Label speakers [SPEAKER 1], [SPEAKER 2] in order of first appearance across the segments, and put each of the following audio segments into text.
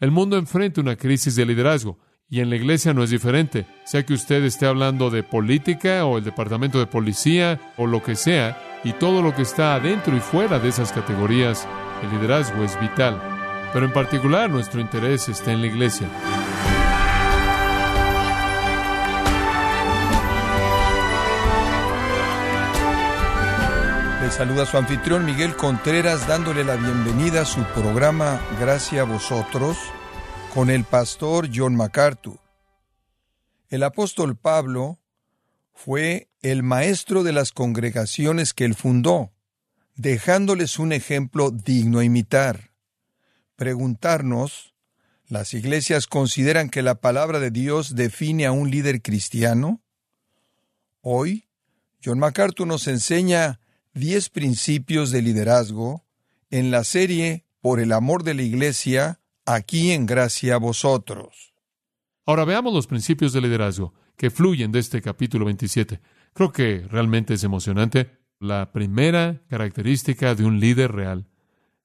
[SPEAKER 1] El mundo enfrenta una crisis de liderazgo y en la iglesia no es diferente. Sea que usted esté hablando de política o el departamento de policía o lo que sea, y todo lo que está adentro y fuera de esas categorías, el liderazgo es vital. Pero en particular nuestro interés está en la iglesia.
[SPEAKER 2] Le saluda su anfitrión Miguel Contreras dándole la bienvenida a su programa Gracias a vosotros con el pastor John MacArthur. El apóstol Pablo fue el maestro de las congregaciones que él fundó, dejándoles un ejemplo digno a imitar. Preguntarnos, ¿las iglesias consideran que la palabra de Dios define a un líder cristiano? Hoy, John MacArthur nos enseña diez principios de liderazgo en la serie Por el amor de la iglesia, aquí en gracia a vosotros.
[SPEAKER 1] Ahora veamos los principios de liderazgo que fluyen de este capítulo 27. Creo que realmente es emocionante. La primera característica de un líder real,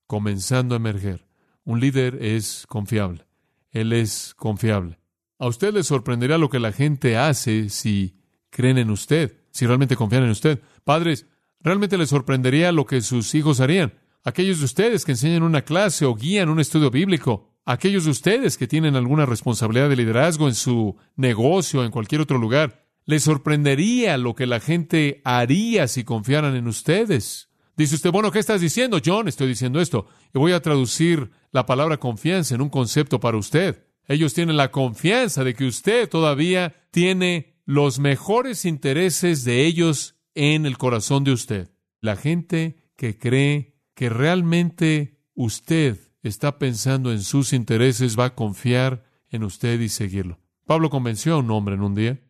[SPEAKER 1] comenzando a emerger. Un líder es confiable. Él es confiable. A usted le sorprenderá lo que la gente hace si creen en usted, si realmente confían en usted. Padres, realmente les sorprendería lo que sus hijos harían. Aquellos de ustedes que enseñan una clase o guían un estudio bíblico, aquellos de ustedes que tienen alguna responsabilidad de liderazgo en su negocio o en cualquier otro lugar, les sorprendería lo que la gente haría si confiaran en ustedes. Dice usted, bueno, ¿qué estás diciendo, John? Estoy diciendo esto. Y voy a traducir la palabra confianza en un concepto para usted. Ellos tienen la confianza de que usted todavía tiene los mejores intereses de ellos en el corazón de usted. La gente que cree que realmente usted está pensando en sus intereses va a confiar en usted y seguirlo. Pablo convenció a un hombre en un día.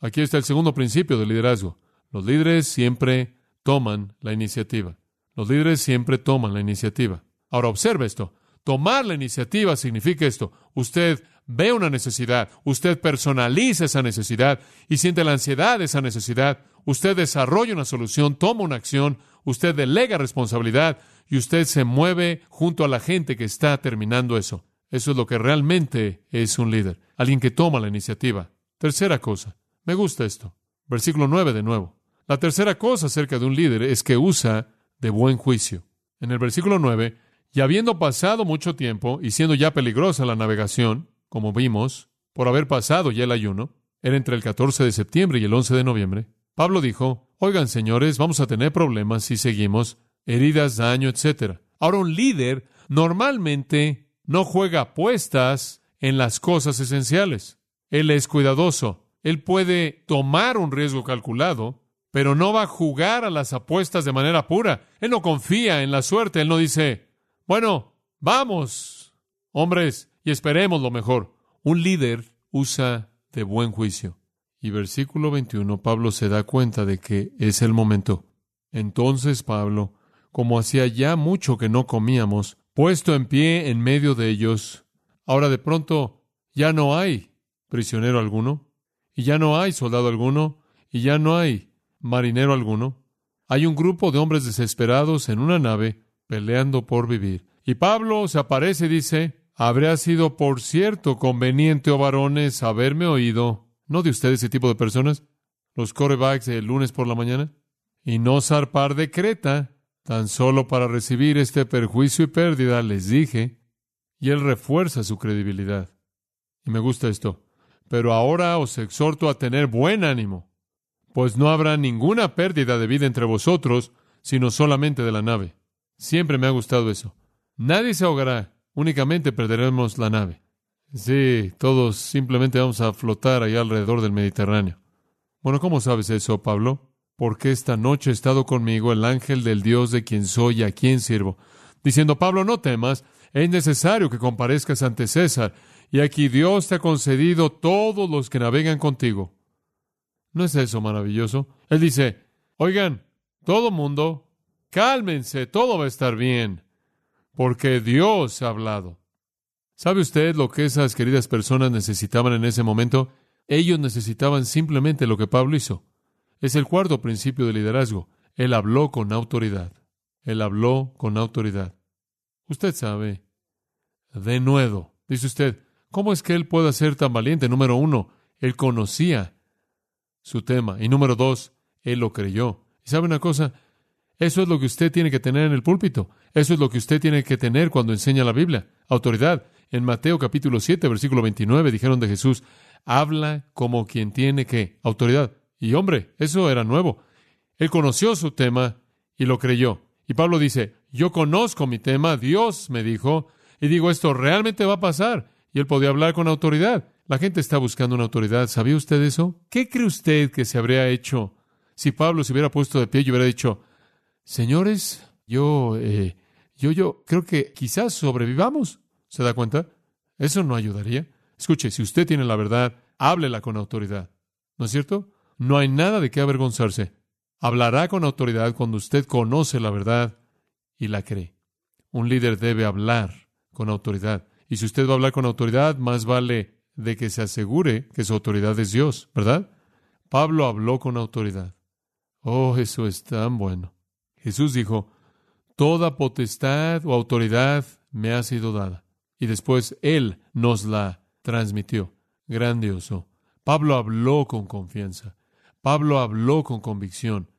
[SPEAKER 1] Aquí está el segundo principio del liderazgo. Los líderes siempre toman la iniciativa. Los líderes siempre toman la iniciativa. Ahora observe esto. Tomar la iniciativa significa esto. Usted ve una necesidad, usted personaliza esa necesidad y siente la ansiedad de esa necesidad. Usted desarrolla una solución, toma una acción, usted delega responsabilidad y usted se mueve junto a la gente que está terminando eso. Eso es lo que realmente es un líder, alguien que toma la iniciativa. Tercera cosa, me gusta esto. Versículo 9 de nuevo. La tercera cosa acerca de un líder es que usa de buen juicio. En el versículo 9, y habiendo pasado mucho tiempo y siendo ya peligrosa la navegación, como vimos, por haber pasado ya el ayuno, era entre el 14 de septiembre y el 11 de noviembre, Pablo dijo, oigan señores, vamos a tener problemas si seguimos, heridas, daño, etc. Ahora un líder normalmente no juega apuestas en las cosas esenciales. Él es cuidadoso. Él puede tomar un riesgo calculado, pero no va a jugar a las apuestas de manera pura. Él no confía en la suerte. Él no dice, bueno, vamos, hombres, y esperemos lo mejor. Un líder usa de buen juicio. Y versículo 21, Pablo se da cuenta de que es el momento. Entonces Pablo, como hacía ya mucho que no comíamos, puesto en pie en medio de ellos, ahora de pronto ya no hay prisionero alguno, y ya no hay soldado alguno, y ya no hay marinero alguno. Hay un grupo de hombres desesperados en una nave peleando por vivir. Y Pablo se aparece y dice, Habría sido, por cierto, conveniente, oh varones, haberme oído ¿No de ustedes ese tipo de personas? Los corebacks el lunes por la mañana. Y no zarpar de Creta, tan solo para recibir este perjuicio y pérdida, les dije. Y él refuerza su credibilidad. Y me gusta esto. Pero ahora os exhorto a tener buen ánimo, pues no habrá ninguna pérdida de vida entre vosotros, sino solamente de la nave. Siempre me ha gustado eso. Nadie se ahogará, únicamente perderemos la nave. Sí, todos simplemente vamos a flotar allá alrededor del Mediterráneo. Bueno, ¿cómo sabes eso, Pablo? Porque esta noche ha estado conmigo el ángel del Dios de quien soy y a quien sirvo, diciendo, Pablo, no temas, es necesario que comparezcas ante César, y aquí Dios te ha concedido todos los que navegan contigo. ¿No es eso maravilloso? Él dice, oigan, todo mundo, cálmense, todo va a estar bien, porque Dios ha hablado. ¿Sabe usted lo que esas queridas personas necesitaban en ese momento? Ellos necesitaban simplemente lo que Pablo hizo. Es el cuarto principio de liderazgo. Él habló con autoridad. Él habló con autoridad. Usted sabe, de nuevo, Dice usted, ¿cómo es que él puede ser tan valiente? Número uno, él conocía su tema. Y número dos, él lo creyó. ¿Y sabe una cosa? Eso es lo que usted tiene que tener en el púlpito. Eso es lo que usted tiene que tener cuando enseña la Biblia. Autoridad. En Mateo capítulo 7, versículo 29, dijeron de Jesús, habla como quien tiene que autoridad. Y hombre, eso era nuevo. Él conoció su tema y lo creyó. Y Pablo dice, yo conozco mi tema, Dios me dijo, y digo, esto realmente va a pasar. Y él podía hablar con autoridad. La gente está buscando una autoridad. ¿Sabía usted eso? ¿Qué cree usted que se habría hecho si Pablo se hubiera puesto de pie y hubiera dicho, señores, yo, eh, yo, yo creo que quizás sobrevivamos? ¿Se da cuenta? Eso no ayudaría. Escuche, si usted tiene la verdad, háblela con autoridad. ¿No es cierto? No hay nada de qué avergonzarse. Hablará con autoridad cuando usted conoce la verdad y la cree. Un líder debe hablar con autoridad. Y si usted va a hablar con autoridad, más vale de que se asegure que su autoridad es Dios, ¿verdad? Pablo habló con autoridad. Oh, eso es tan bueno. Jesús dijo, Toda potestad o autoridad me ha sido dada. Y después Él nos la transmitió. Grandioso. Pablo habló con confianza. Pablo habló con convicción.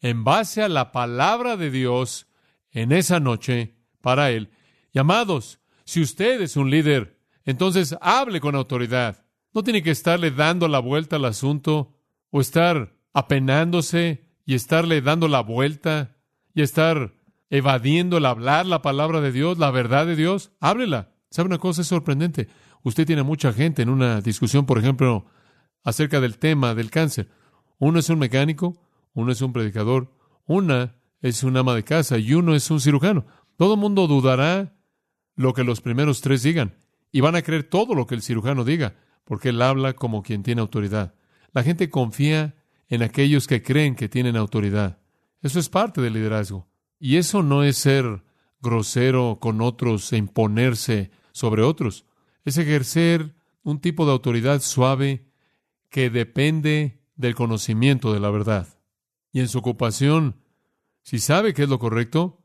[SPEAKER 1] En base a la palabra de Dios en esa noche para Él. Llamados, si usted es un líder, entonces hable con autoridad. No tiene que estarle dando la vuelta al asunto o estar apenándose y estarle dando la vuelta y estar evadiendo el hablar la palabra de Dios, la verdad de Dios. Háblela. ¿Sabe una cosa? Es sorprendente. Usted tiene mucha gente en una discusión, por ejemplo, acerca del tema del cáncer. Uno es un mecánico, uno es un predicador, una es un ama de casa y uno es un cirujano. Todo el mundo dudará lo que los primeros tres digan y van a creer todo lo que el cirujano diga, porque él habla como quien tiene autoridad. La gente confía en aquellos que creen que tienen autoridad. Eso es parte del liderazgo. Y eso no es ser grosero con otros e imponerse sobre otros. Es ejercer un tipo de autoridad suave que depende del conocimiento de la verdad. Y en su ocupación, si sabe que es lo correcto,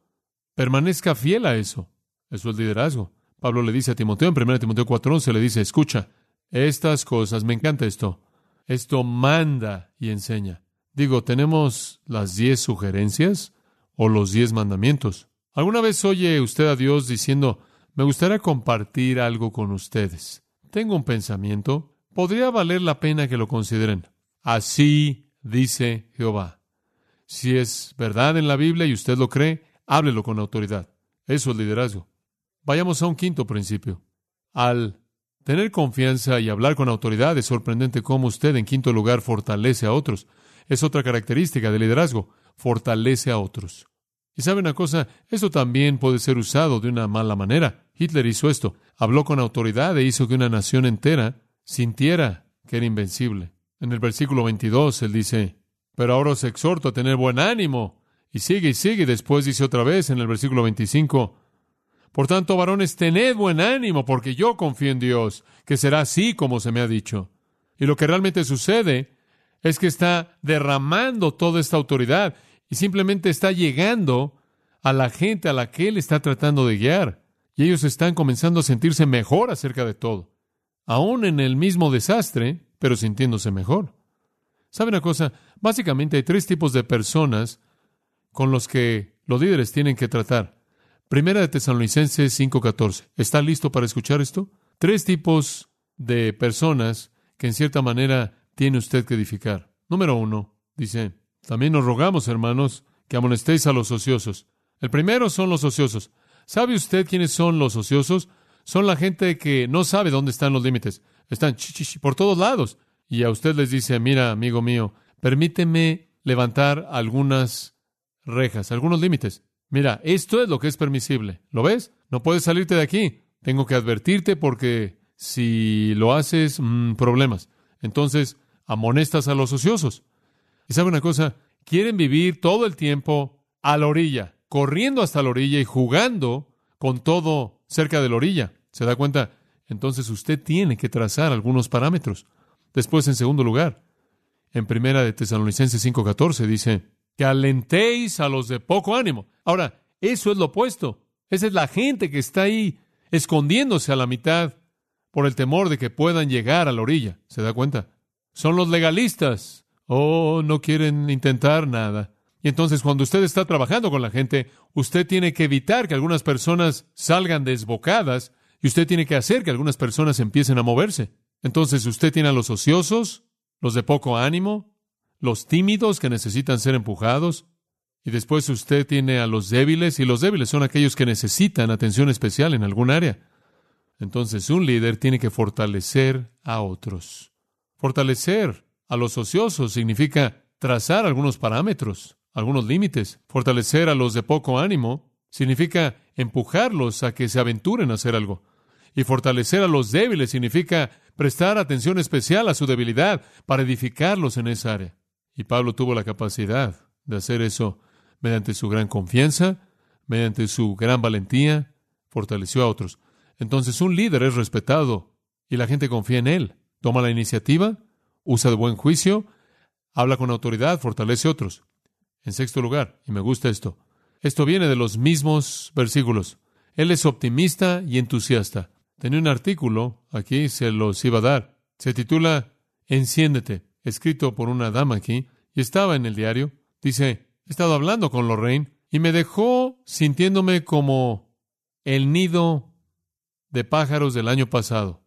[SPEAKER 1] permanezca fiel a eso. Eso es liderazgo. Pablo le dice a Timoteo en 1 Timoteo 4:11, le dice, escucha, estas cosas, me encanta esto, esto manda y enseña. Digo, ¿tenemos las diez sugerencias o los diez mandamientos? ¿Alguna vez oye usted a Dios diciendo, me gustaría compartir algo con ustedes? Tengo un pensamiento, podría valer la pena que lo consideren. Así dice Jehová. Si es verdad en la Biblia y usted lo cree, háblelo con autoridad. Eso es liderazgo. Vayamos a un quinto principio. Al tener confianza y hablar con autoridad, es sorprendente cómo usted, en quinto lugar, fortalece a otros. Es otra característica del liderazgo, fortalece a otros. Y sabe una cosa, esto también puede ser usado de una mala manera. Hitler hizo esto, habló con autoridad e hizo que una nación entera sintiera que era invencible. En el versículo 22 él dice, pero ahora os exhorto a tener buen ánimo. Y sigue y sigue, después dice otra vez en el versículo 25, por tanto, varones, tened buen ánimo, porque yo confío en Dios, que será así como se me ha dicho. Y lo que realmente sucede es que está derramando toda esta autoridad y simplemente está llegando a la gente a la que Él está tratando de guiar. Y ellos están comenzando a sentirse mejor acerca de todo. Aún en el mismo desastre, pero sintiéndose mejor. ¿Sabe una cosa? Básicamente hay tres tipos de personas con los que los líderes tienen que tratar. Primera de Tesalonicenses 5:14. ¿Está listo para escuchar esto? Tres tipos de personas que en cierta manera tiene usted que edificar. Número uno, dice, también nos rogamos, hermanos, que amonestéis a los ociosos. El primero son los ociosos. ¿Sabe usted quiénes son los ociosos? Son la gente que no sabe dónde están los límites. Están por todos lados. Y a usted les dice, mira, amigo mío, permíteme levantar algunas rejas, algunos límites. Mira, esto es lo que es permisible. ¿Lo ves? No puedes salirte de aquí. Tengo que advertirte porque si lo haces, mmm, problemas. Entonces, amonestas a los ociosos. Y sabe una cosa, quieren vivir todo el tiempo a la orilla, corriendo hasta la orilla y jugando con todo cerca de la orilla. ¿Se da cuenta? Entonces usted tiene que trazar algunos parámetros. Después, en segundo lugar, en primera de Tesalonicenses 5:14 dice, que alentéis a los de poco ánimo. Ahora, eso es lo opuesto. Esa es la gente que está ahí escondiéndose a la mitad por el temor de que puedan llegar a la orilla. ¿Se da cuenta? Son los legalistas. Oh, no quieren intentar nada. Y entonces cuando usted está trabajando con la gente, usted tiene que evitar que algunas personas salgan desbocadas y usted tiene que hacer que algunas personas empiecen a moverse. Entonces usted tiene a los ociosos, los de poco ánimo, los tímidos que necesitan ser empujados, y después usted tiene a los débiles, y los débiles son aquellos que necesitan atención especial en algún área. Entonces un líder tiene que fortalecer a otros. Fortalecer a los ociosos significa trazar algunos parámetros, algunos límites. Fortalecer a los de poco ánimo significa empujarlos a que se aventuren a hacer algo. Y fortalecer a los débiles significa prestar atención especial a su debilidad para edificarlos en esa área. Y Pablo tuvo la capacidad de hacer eso mediante su gran confianza, mediante su gran valentía, fortaleció a otros. Entonces un líder es respetado y la gente confía en él. Toma la iniciativa, usa de buen juicio, habla con autoridad, fortalece a otros. En sexto lugar, y me gusta esto, esto viene de los mismos versículos. Él es optimista y entusiasta. Tenía un artículo, aquí se los iba a dar. Se titula Enciéndete, escrito por una dama aquí, y estaba en el diario. Dice, he estado hablando con Lorraine y me dejó sintiéndome como el nido de pájaros del año pasado.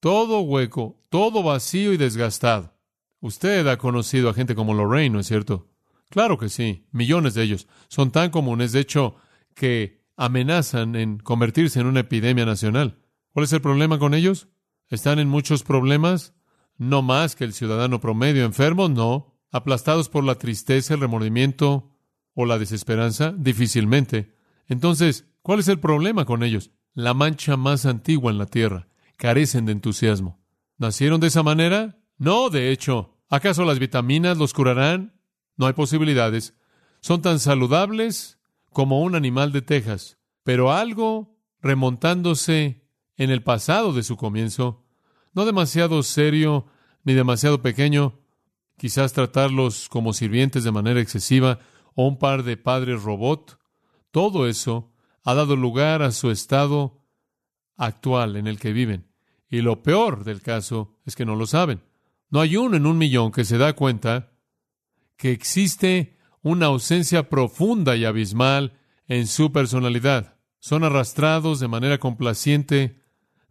[SPEAKER 1] Todo hueco, todo vacío y desgastado. Usted ha conocido a gente como Lorraine, ¿no es cierto? Claro que sí, millones de ellos. Son tan comunes, de hecho, que amenazan en convertirse en una epidemia nacional. ¿Cuál es el problema con ellos? ¿Están en muchos problemas? No más que el ciudadano promedio enfermo, no. Aplastados por la tristeza, el remordimiento o la desesperanza, difícilmente. Entonces, ¿cuál es el problema con ellos? La mancha más antigua en la tierra. Carecen de entusiasmo. ¿Nacieron de esa manera? No, de hecho. ¿Acaso las vitaminas los curarán? No hay posibilidades. Son tan saludables como un animal de Texas. Pero algo remontándose en el pasado de su comienzo, no demasiado serio ni demasiado pequeño, quizás tratarlos como sirvientes de manera excesiva o un par de padres robot, todo eso ha dado lugar a su estado actual en el que viven. Y lo peor del caso es que no lo saben. No hay uno en un millón que se da cuenta que existe una ausencia profunda y abismal en su personalidad. Son arrastrados de manera complaciente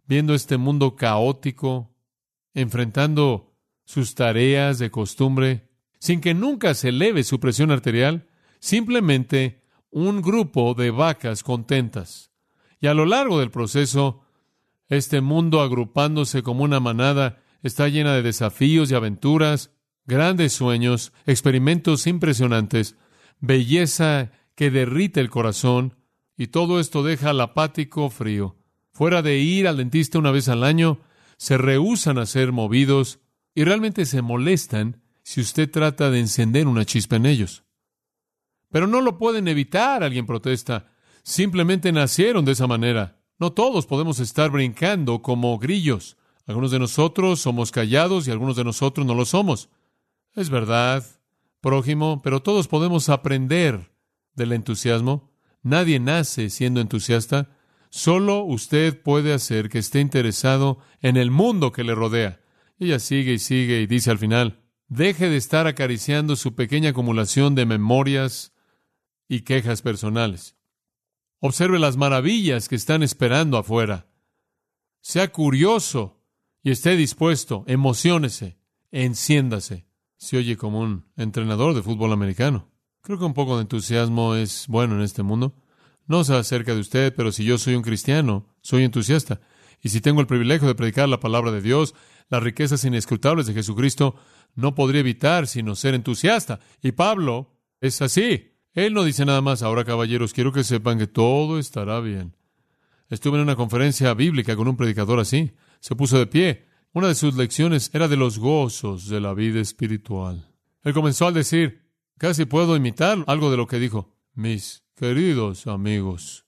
[SPEAKER 1] viendo este mundo caótico, enfrentando sus tareas de costumbre, sin que nunca se eleve su presión arterial, simplemente un grupo de vacas contentas. Y a lo largo del proceso, este mundo agrupándose como una manada está llena de desafíos y aventuras, grandes sueños, experimentos impresionantes, belleza que derrite el corazón, y todo esto deja al apático frío. Fuera de ir al dentista una vez al año, se rehúsan a ser movidos y realmente se molestan si usted trata de encender una chispa en ellos. Pero no lo pueden evitar, alguien protesta. Simplemente nacieron de esa manera. No todos podemos estar brincando como grillos. Algunos de nosotros somos callados y algunos de nosotros no lo somos. Es verdad, prójimo, pero todos podemos aprender del entusiasmo. Nadie nace siendo entusiasta. Solo usted puede hacer que esté interesado en el mundo que le rodea. Ella sigue y sigue y dice al final, deje de estar acariciando su pequeña acumulación de memorias y quejas personales. Observe las maravillas que están esperando afuera. Sea curioso y esté dispuesto, emocionese, enciéndase. Se oye como un entrenador de fútbol americano. Creo que un poco de entusiasmo es bueno en este mundo. No sé acerca de usted, pero si yo soy un cristiano, soy entusiasta. Y si tengo el privilegio de predicar la palabra de Dios, las riquezas inescrutables de Jesucristo, no podría evitar sino ser entusiasta. Y Pablo es así. Él no dice nada más, ahora caballeros, quiero que sepan que todo estará bien. Estuve en una conferencia bíblica con un predicador así. Se puso de pie. Una de sus lecciones era de los gozos de la vida espiritual. Él comenzó a decir, casi puedo imitar algo de lo que dijo. Mis Queridos amigos,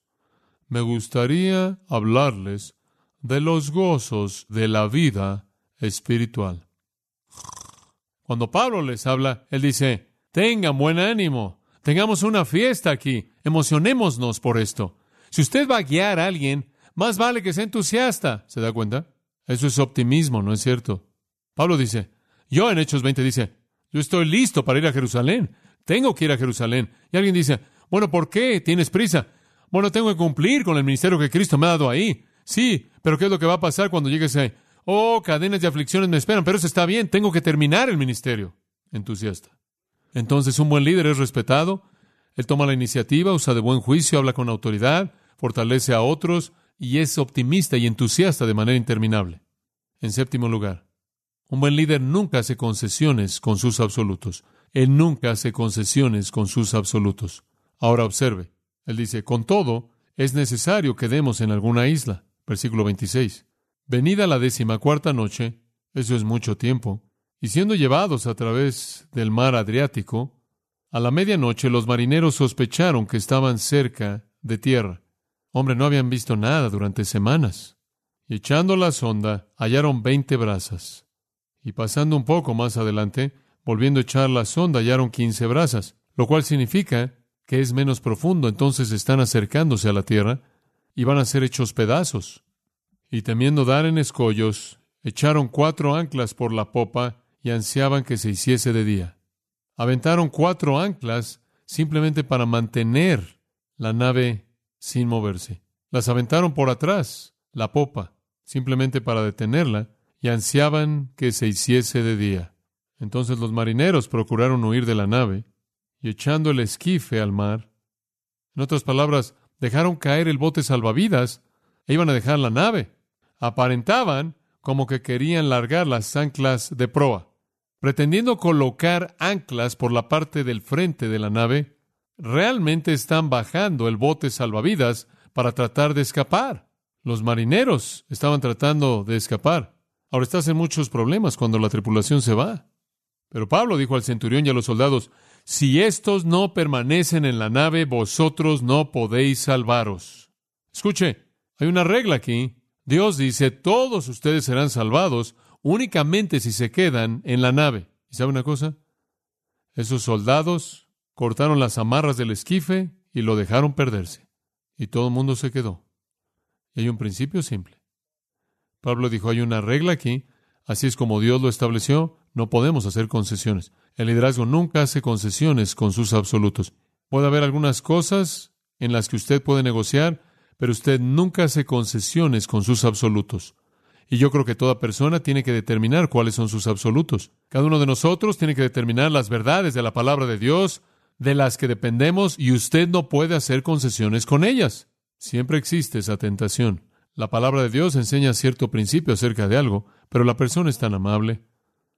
[SPEAKER 1] me gustaría hablarles de los gozos de la vida espiritual. Cuando Pablo les habla, él dice, tengan buen ánimo, tengamos una fiesta aquí, emocionémonos por esto. Si usted va a guiar a alguien, más vale que sea entusiasta, ¿se da cuenta? Eso es optimismo, ¿no es cierto? Pablo dice, yo en Hechos 20 dice, yo estoy listo para ir a Jerusalén. Tengo que ir a Jerusalén. Y alguien dice, bueno, ¿por qué tienes prisa? Bueno, tengo que cumplir con el ministerio que Cristo me ha dado ahí. Sí, pero ¿qué es lo que va a pasar cuando llegues ahí? Oh, cadenas de aflicciones me esperan, pero eso está bien, tengo que terminar el ministerio. Entusiasta. Entonces, un buen líder es respetado, él toma la iniciativa, usa de buen juicio, habla con autoridad, fortalece a otros y es optimista y entusiasta de manera interminable. En séptimo lugar, un buen líder nunca hace concesiones con sus absolutos. Él nunca hace concesiones con sus absolutos. Ahora observe, él dice, con todo, es necesario que demos en alguna isla. Versículo 26. Venida la décima cuarta noche, eso es mucho tiempo, y siendo llevados a través del mar Adriático, a la medianoche los marineros sospecharon que estaban cerca de tierra. Hombre, no habían visto nada durante semanas. Y echando la sonda, hallaron veinte brazas. Y pasando un poco más adelante, volviendo a echar la sonda, hallaron quince brazas, lo cual significa que es menos profundo, entonces están acercándose a la tierra y van a ser hechos pedazos. Y temiendo dar en escollos, echaron cuatro anclas por la popa y ansiaban que se hiciese de día. Aventaron cuatro anclas simplemente para mantener la nave sin moverse. Las aventaron por atrás, la popa, simplemente para detenerla, y ansiaban que se hiciese de día. Entonces los marineros procuraron huir de la nave, y echando el esquife al mar, en otras palabras, dejaron caer el bote salvavidas e iban a dejar la nave aparentaban como que querían largar las anclas de proa. Pretendiendo colocar anclas por la parte del frente de la nave, realmente están bajando el bote salvavidas para tratar de escapar. Los marineros estaban tratando de escapar. Ahora estás en muchos problemas cuando la tripulación se va. Pero Pablo dijo al centurión y a los soldados, si estos no permanecen en la nave, vosotros no podéis salvaros. Escuche, hay una regla aquí. Dios dice, todos ustedes serán salvados únicamente si se quedan en la nave. ¿Y sabe una cosa? Esos soldados cortaron las amarras del esquife y lo dejaron perderse. Y todo el mundo se quedó. Y hay un principio simple. Pablo dijo, hay una regla aquí, así es como Dios lo estableció, no podemos hacer concesiones. El liderazgo nunca hace concesiones con sus absolutos. Puede haber algunas cosas en las que usted puede negociar, pero usted nunca hace concesiones con sus absolutos. Y yo creo que toda persona tiene que determinar cuáles son sus absolutos. Cada uno de nosotros tiene que determinar las verdades de la palabra de Dios, de las que dependemos, y usted no puede hacer concesiones con ellas. Siempre existe esa tentación. La palabra de Dios enseña cierto principio acerca de algo, pero la persona es tan amable.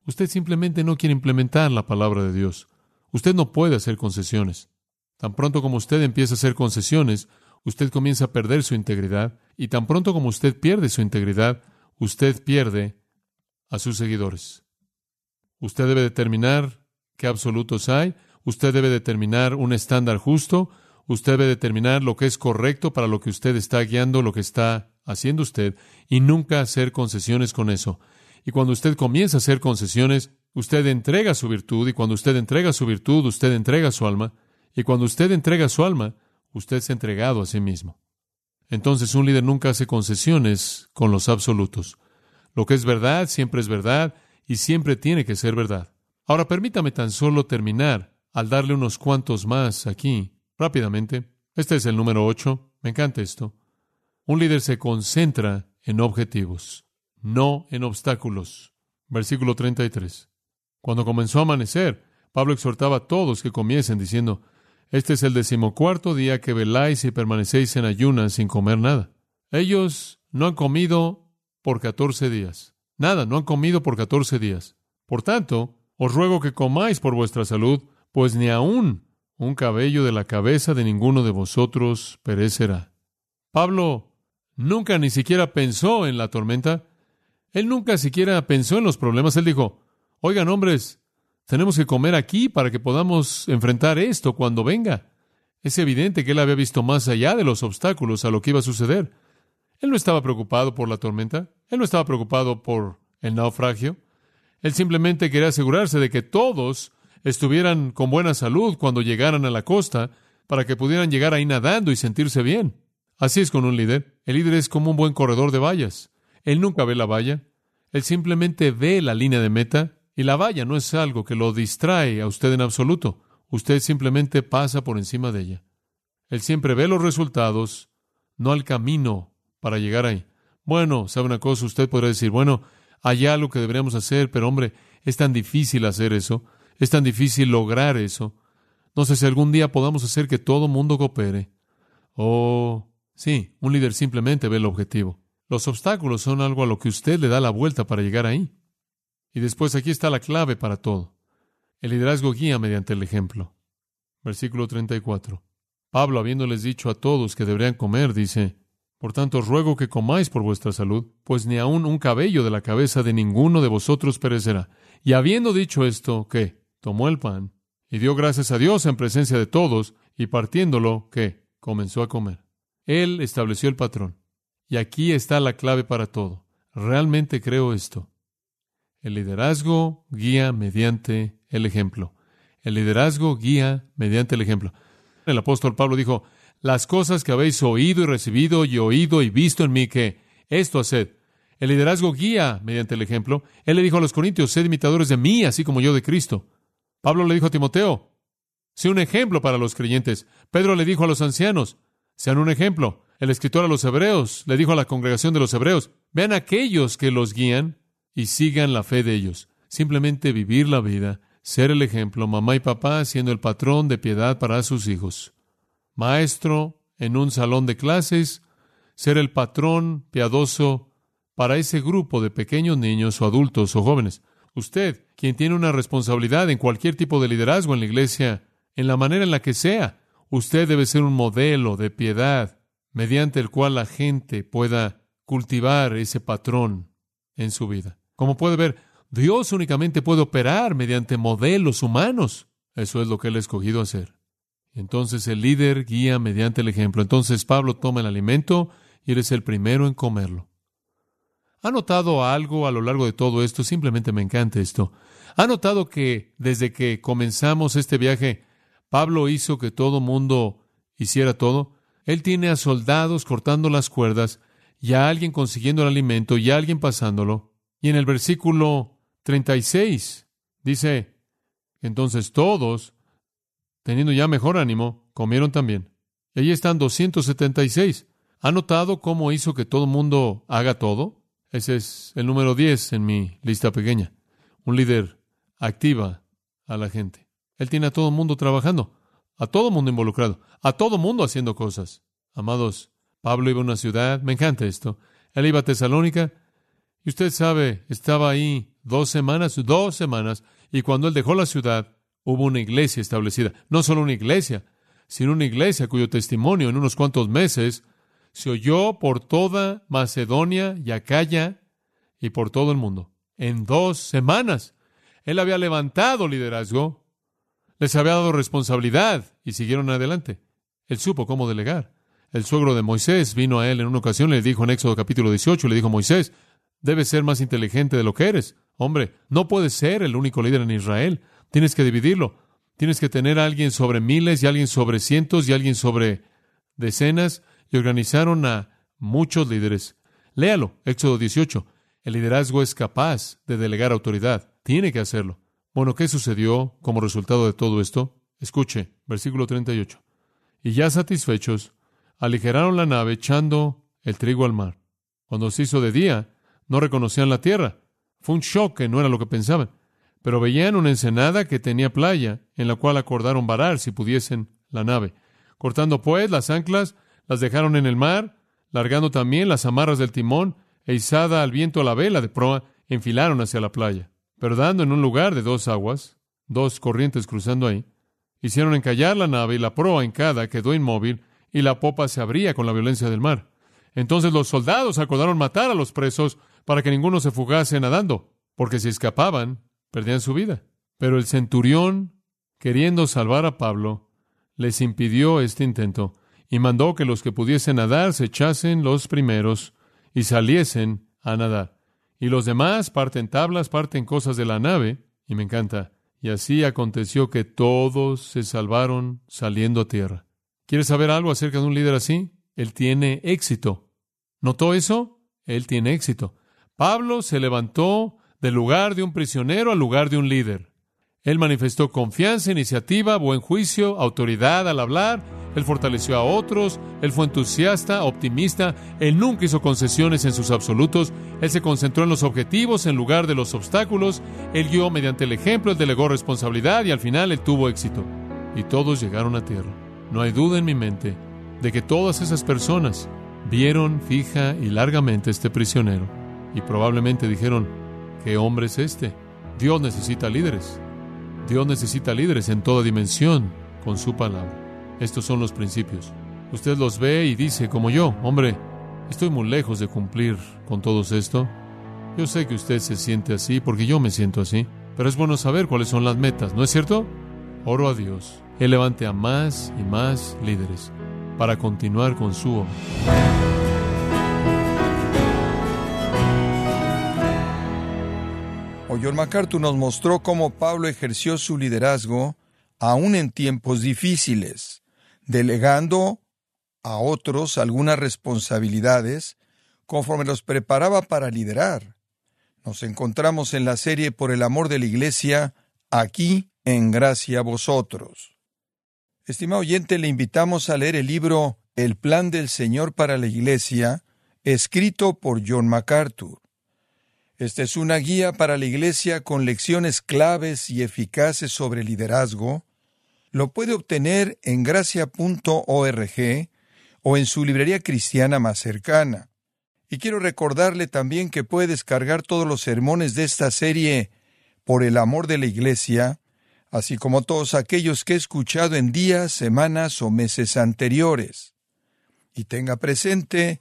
[SPEAKER 1] Usted simplemente no quiere implementar la palabra de Dios. Usted no puede hacer concesiones. Tan pronto como usted empieza a hacer concesiones, usted comienza a perder su integridad y tan pronto como usted pierde su integridad, usted pierde a sus seguidores. Usted debe determinar qué absolutos hay, usted debe determinar un estándar justo, usted debe determinar lo que es correcto para lo que usted está guiando, lo que está haciendo usted, y nunca hacer concesiones con eso. Y cuando usted comienza a hacer concesiones, usted entrega su virtud, y cuando usted entrega su virtud, usted entrega su alma, y cuando usted entrega su alma, usted se ha entregado a sí mismo. Entonces un líder nunca hace concesiones con los absolutos. Lo que es verdad siempre es verdad y siempre tiene que ser verdad. Ahora permítame tan solo terminar al darle unos cuantos más aquí, rápidamente. Este es el número ocho. Me encanta esto. Un líder se concentra en objetivos, no en obstáculos. Versículo 33. Cuando comenzó a amanecer, Pablo exhortaba a todos que comiesen diciendo, este es el decimocuarto día que veláis y permanecéis en ayunas sin comer nada. Ellos no han comido por catorce días. Nada, no han comido por catorce días. Por tanto, os ruego que comáis por vuestra salud, pues ni aun un cabello de la cabeza de ninguno de vosotros perecerá. Pablo nunca ni siquiera pensó en la tormenta. Él nunca siquiera pensó en los problemas. Él dijo, oigan hombres, tenemos que comer aquí para que podamos enfrentar esto cuando venga. Es evidente que él había visto más allá de los obstáculos a lo que iba a suceder. Él no estaba preocupado por la tormenta, él no estaba preocupado por el naufragio. Él simplemente quería asegurarse de que todos estuvieran con buena salud cuando llegaran a la costa para que pudieran llegar ahí nadando y sentirse bien. Así es con un líder. El líder es como un buen corredor de vallas. Él nunca ve la valla. Él simplemente ve la línea de meta y la valla no es algo que lo distrae a usted en absoluto. Usted simplemente pasa por encima de ella. Él siempre ve los resultados, no el camino para llegar ahí. Bueno, ¿sabe una cosa? Usted podrá decir, bueno, hay algo que deberíamos hacer, pero hombre, es tan difícil hacer eso, es tan difícil lograr eso. No sé si algún día podamos hacer que todo mundo coopere. Oh, sí, un líder simplemente ve el objetivo. Los obstáculos son algo a lo que usted le da la vuelta para llegar ahí. Y después aquí está la clave para todo. El liderazgo guía mediante el ejemplo. Versículo 34. Pablo, habiéndoles dicho a todos que deberían comer, dice, Por tanto ruego que comáis por vuestra salud, pues ni aun un cabello de la cabeza de ninguno de vosotros perecerá. Y habiendo dicho esto, ¿qué? Tomó el pan y dio gracias a Dios en presencia de todos, y partiéndolo, ¿qué? Comenzó a comer. Él estableció el patrón. Y aquí está la clave para todo. Realmente creo esto. El liderazgo guía mediante el ejemplo. El liderazgo guía mediante el ejemplo. El apóstol Pablo dijo, las cosas que habéis oído y recibido y oído y visto en mí, que esto haced. El liderazgo guía mediante el ejemplo. Él le dijo a los corintios, sed imitadores de mí, así como yo de Cristo. Pablo le dijo a Timoteo, sé un ejemplo para los creyentes. Pedro le dijo a los ancianos, sean un ejemplo. El escritor a los hebreos le dijo a la congregación de los hebreos, vean aquellos que los guían y sigan la fe de ellos. Simplemente vivir la vida, ser el ejemplo, mamá y papá siendo el patrón de piedad para sus hijos. Maestro en un salón de clases, ser el patrón piadoso para ese grupo de pequeños niños o adultos o jóvenes. Usted, quien tiene una responsabilidad en cualquier tipo de liderazgo en la iglesia, en la manera en la que sea, usted debe ser un modelo de piedad mediante el cual la gente pueda cultivar ese patrón en su vida. Como puede ver, Dios únicamente puede operar mediante modelos humanos. Eso es lo que Él ha escogido hacer. Entonces el líder guía mediante el ejemplo. Entonces Pablo toma el alimento y eres el primero en comerlo. ¿Ha notado algo a lo largo de todo esto? Simplemente me encanta esto. ¿Ha notado que desde que comenzamos este viaje, Pablo hizo que todo mundo hiciera todo? Él tiene a soldados cortando las cuerdas y a alguien consiguiendo el alimento y a alguien pasándolo. Y en el versículo 36 dice, entonces todos, teniendo ya mejor ánimo, comieron también. Y ahí están 276. ¿Ha notado cómo hizo que todo mundo haga todo? Ese es el número 10 en mi lista pequeña. Un líder activa a la gente. Él tiene a todo el mundo trabajando, a todo mundo involucrado, a todo el mundo haciendo cosas. Amados, Pablo iba a una ciudad, me encanta esto. Él iba a Tesalónica, y usted sabe, estaba ahí dos semanas, dos semanas, y cuando él dejó la ciudad, hubo una iglesia establecida. No solo una iglesia, sino una iglesia cuyo testimonio en unos cuantos meses se oyó por toda Macedonia y Acaya y por todo el mundo. En dos semanas. Él había levantado liderazgo, les había dado responsabilidad y siguieron adelante. Él supo cómo delegar. El suegro de Moisés vino a él en una ocasión le dijo en Éxodo capítulo 18, le dijo, Moisés, Debes ser más inteligente de lo que eres. Hombre, no puedes ser el único líder en Israel. Tienes que dividirlo. Tienes que tener a alguien sobre miles y alguien sobre cientos y alguien sobre decenas. Y organizaron a muchos líderes. Léalo, Éxodo 18. El liderazgo es capaz de delegar autoridad. Tiene que hacerlo. Bueno, ¿qué sucedió como resultado de todo esto? Escuche, versículo 38. Y ya satisfechos, aligeraron la nave echando el trigo al mar. Cuando se hizo de día, no reconocían la tierra. Fue un shock que no era lo que pensaban. Pero veían una ensenada que tenía playa, en la cual acordaron varar si pudiesen la nave. Cortando pues las anclas, las dejaron en el mar, largando también las amarras del timón, e izada al viento la vela de proa, enfilaron hacia la playa. Pero dando en un lugar de dos aguas, dos corrientes cruzando ahí, hicieron encallar la nave y la proa en cada quedó inmóvil, y la popa se abría con la violencia del mar. Entonces los soldados acordaron matar a los presos, para que ninguno se fugase nadando, porque si escapaban, perdían su vida. Pero el centurión, queriendo salvar a Pablo, les impidió este intento y mandó que los que pudiesen nadar se echasen los primeros y saliesen a nadar. Y los demás parten tablas, parten cosas de la nave, y me encanta. Y así aconteció que todos se salvaron saliendo a tierra. ¿Quieres saber algo acerca de un líder así? Él tiene éxito. ¿Notó eso? él tiene éxito. Pablo se levantó del lugar de un prisionero al lugar de un líder. Él manifestó confianza, iniciativa, buen juicio, autoridad al hablar. Él fortaleció a otros. Él fue entusiasta, optimista. Él nunca hizo concesiones en sus absolutos. Él se concentró en los objetivos en lugar de los obstáculos. Él guió mediante el ejemplo, él delegó responsabilidad y al final él tuvo éxito. Y todos llegaron a tierra. No hay duda en mi mente de que todas esas personas vieron fija y largamente este prisionero y probablemente dijeron, ¿qué hombre es este? Dios necesita líderes. Dios necesita líderes en toda dimensión con su palabra. Estos son los principios. Usted los ve y dice, como yo, hombre, estoy muy lejos de cumplir con todo esto. Yo sé que usted se siente así porque yo me siento así, pero es bueno saber cuáles son las metas, ¿no es cierto? Oro a Dios. Él levante a más y más líderes para continuar con su obra.
[SPEAKER 2] John MacArthur nos mostró cómo Pablo ejerció su liderazgo aún en tiempos difíciles, delegando a otros algunas responsabilidades conforme los preparaba para liderar. Nos encontramos en la serie Por el amor de la Iglesia, aquí en gracia a vosotros. Estimado oyente, le invitamos a leer el libro El plan del Señor para la Iglesia, escrito por John MacArthur. Esta es una guía para la Iglesia con lecciones claves y eficaces sobre liderazgo. Lo puede obtener en gracia.org o en su librería cristiana más cercana. Y quiero recordarle también que puede descargar todos los sermones de esta serie por el amor de la Iglesia, así como todos aquellos que he escuchado en días, semanas o meses anteriores. Y tenga presente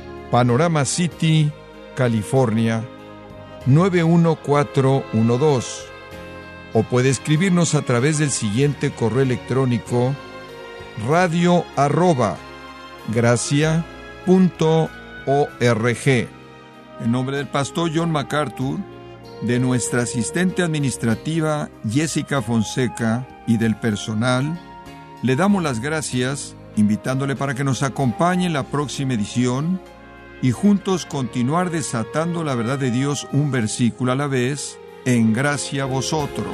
[SPEAKER 2] Panorama City, California 91412 o puede escribirnos a través del siguiente correo electrónico radio arroba gracia punto org. En nombre del pastor John MacArthur, de nuestra asistente administrativa Jessica Fonseca y del personal, le damos las gracias invitándole para que nos acompañe en la próxima edición y juntos continuar desatando la verdad de Dios un versículo a la vez, en gracia a vosotros.